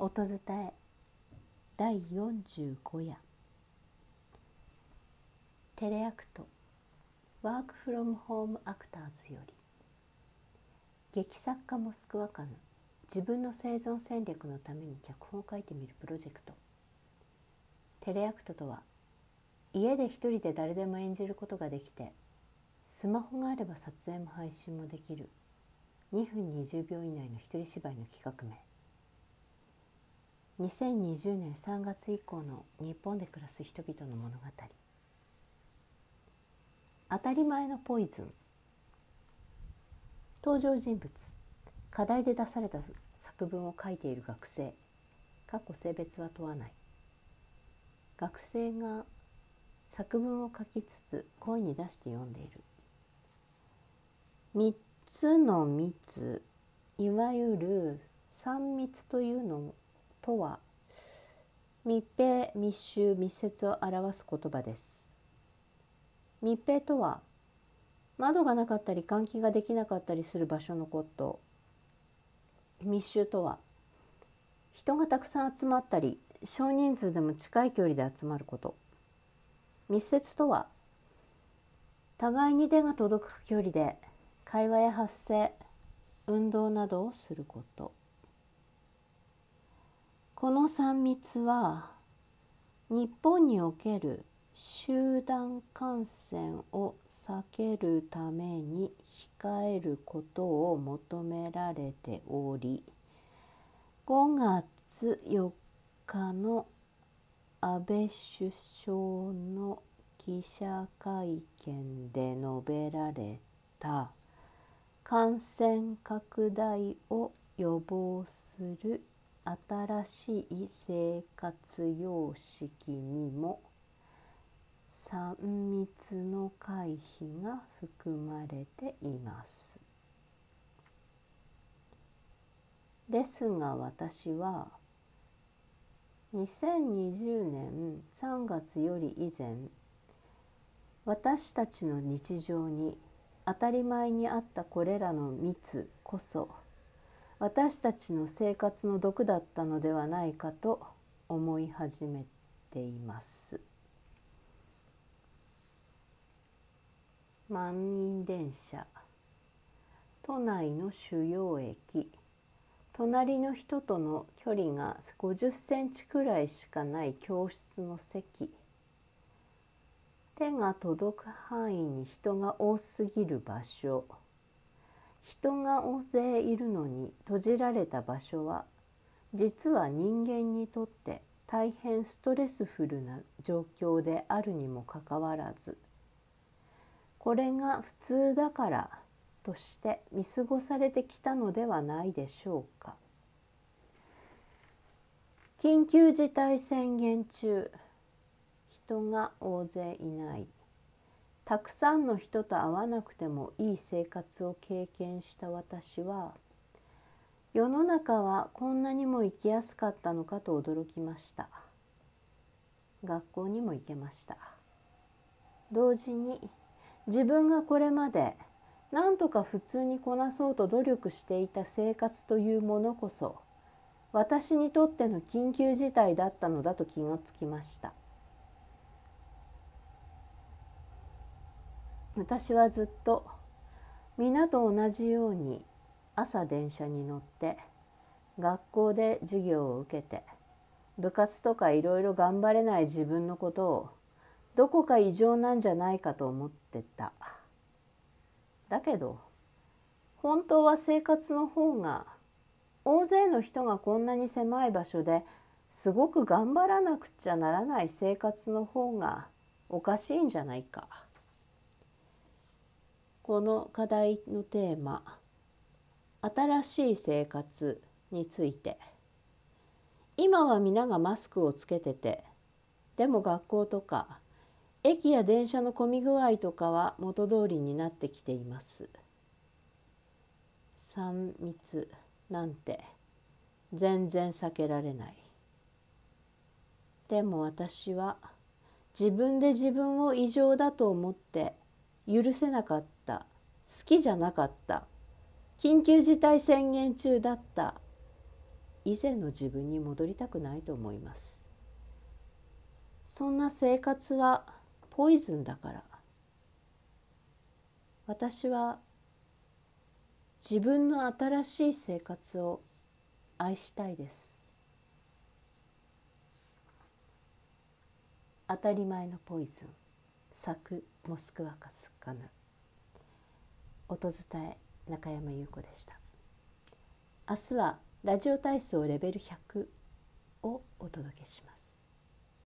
音伝え第45夜。テレアクト。ワークフロムホームアクターズより。劇作家モスクワカヌ自分の生存戦略のために脚本を書いてみるプロジェクト。テレアクトとは家で一人で誰でも演じることができてスマホがあれば撮影も配信もできる。2分20秒以内の一人芝居の企画名。2020年3月以降の日本で暮らす人々の物語。当たり前のポイズン。登場人物。課題で出された作文を書いている学生。過去性別は問わない。学生が作文を書きつつ声に出して読んでいる。3つの密いわゆる3密というのとは密閉密集密接を表す言葉です。密閉とは窓がなかったり換気ができなかったりする場所のこと。密集とは人がたくさん集まったり少人数でも近い距離で集まること。密接とは互いに手が届く距離で会話や発声運動などをすること。この3密は日本における集団感染を避けるために控えることを求められており5月4日の安倍首相の記者会見で述べられた感染拡大を予防する新しい生活様式にも3密の回避が含まれています。ですが私は2020年3月より以前私たちの日常に当たり前にあったこれらの密こそ私たちの生活の毒だったのではないかと思い始めています。満員電車。都内の主要駅。隣の人との距離が50センチくらいしかない教室の席。手が届く範囲に人が多すぎる場所。人が大勢いるのに閉じられた場所は実は人間にとって大変ストレスフルな状況であるにもかかわらずこれが普通だからとして見過ごされてきたのではないでしょうか。緊急事態宣言中人が大勢いないたくさんの人と会わなくてもいい生活を経験した私は世の中はこんなにも生きやすかったのかと驚きました。学校にも行けました。同時に自分がこれまで何とか普通にこなそうと努力していた生活というものこそ私にとっての緊急事態だったのだと気がつきました。私はずっと皆と同じように朝電車に乗って学校で授業を受けて部活とかいろいろ頑張れない自分のことをどこか異常なんじゃないかと思ってた。だけど本当は生活の方が大勢の人がこんなに狭い場所ですごく頑張らなくちゃならない生活の方がおかしいんじゃないか。この課題のテーマ「新しい生活」について今は皆がマスクをつけててでも学校とか駅や電車の混み具合とかは元通りになってきています。3密なんて全然避けられない。でも私は自分で自分を異常だと思って許せなかった。好きじゃなかった。緊急事態宣言中だった。以前の自分に戻りたくないと思います。そんな生活はポイズンだから。私は自分の新しい生活を愛したいです。当たり前のポイズン。作モスクワカスカヌ音伝え中山優子でした。明日はラジオ体操レベル100をお届けします。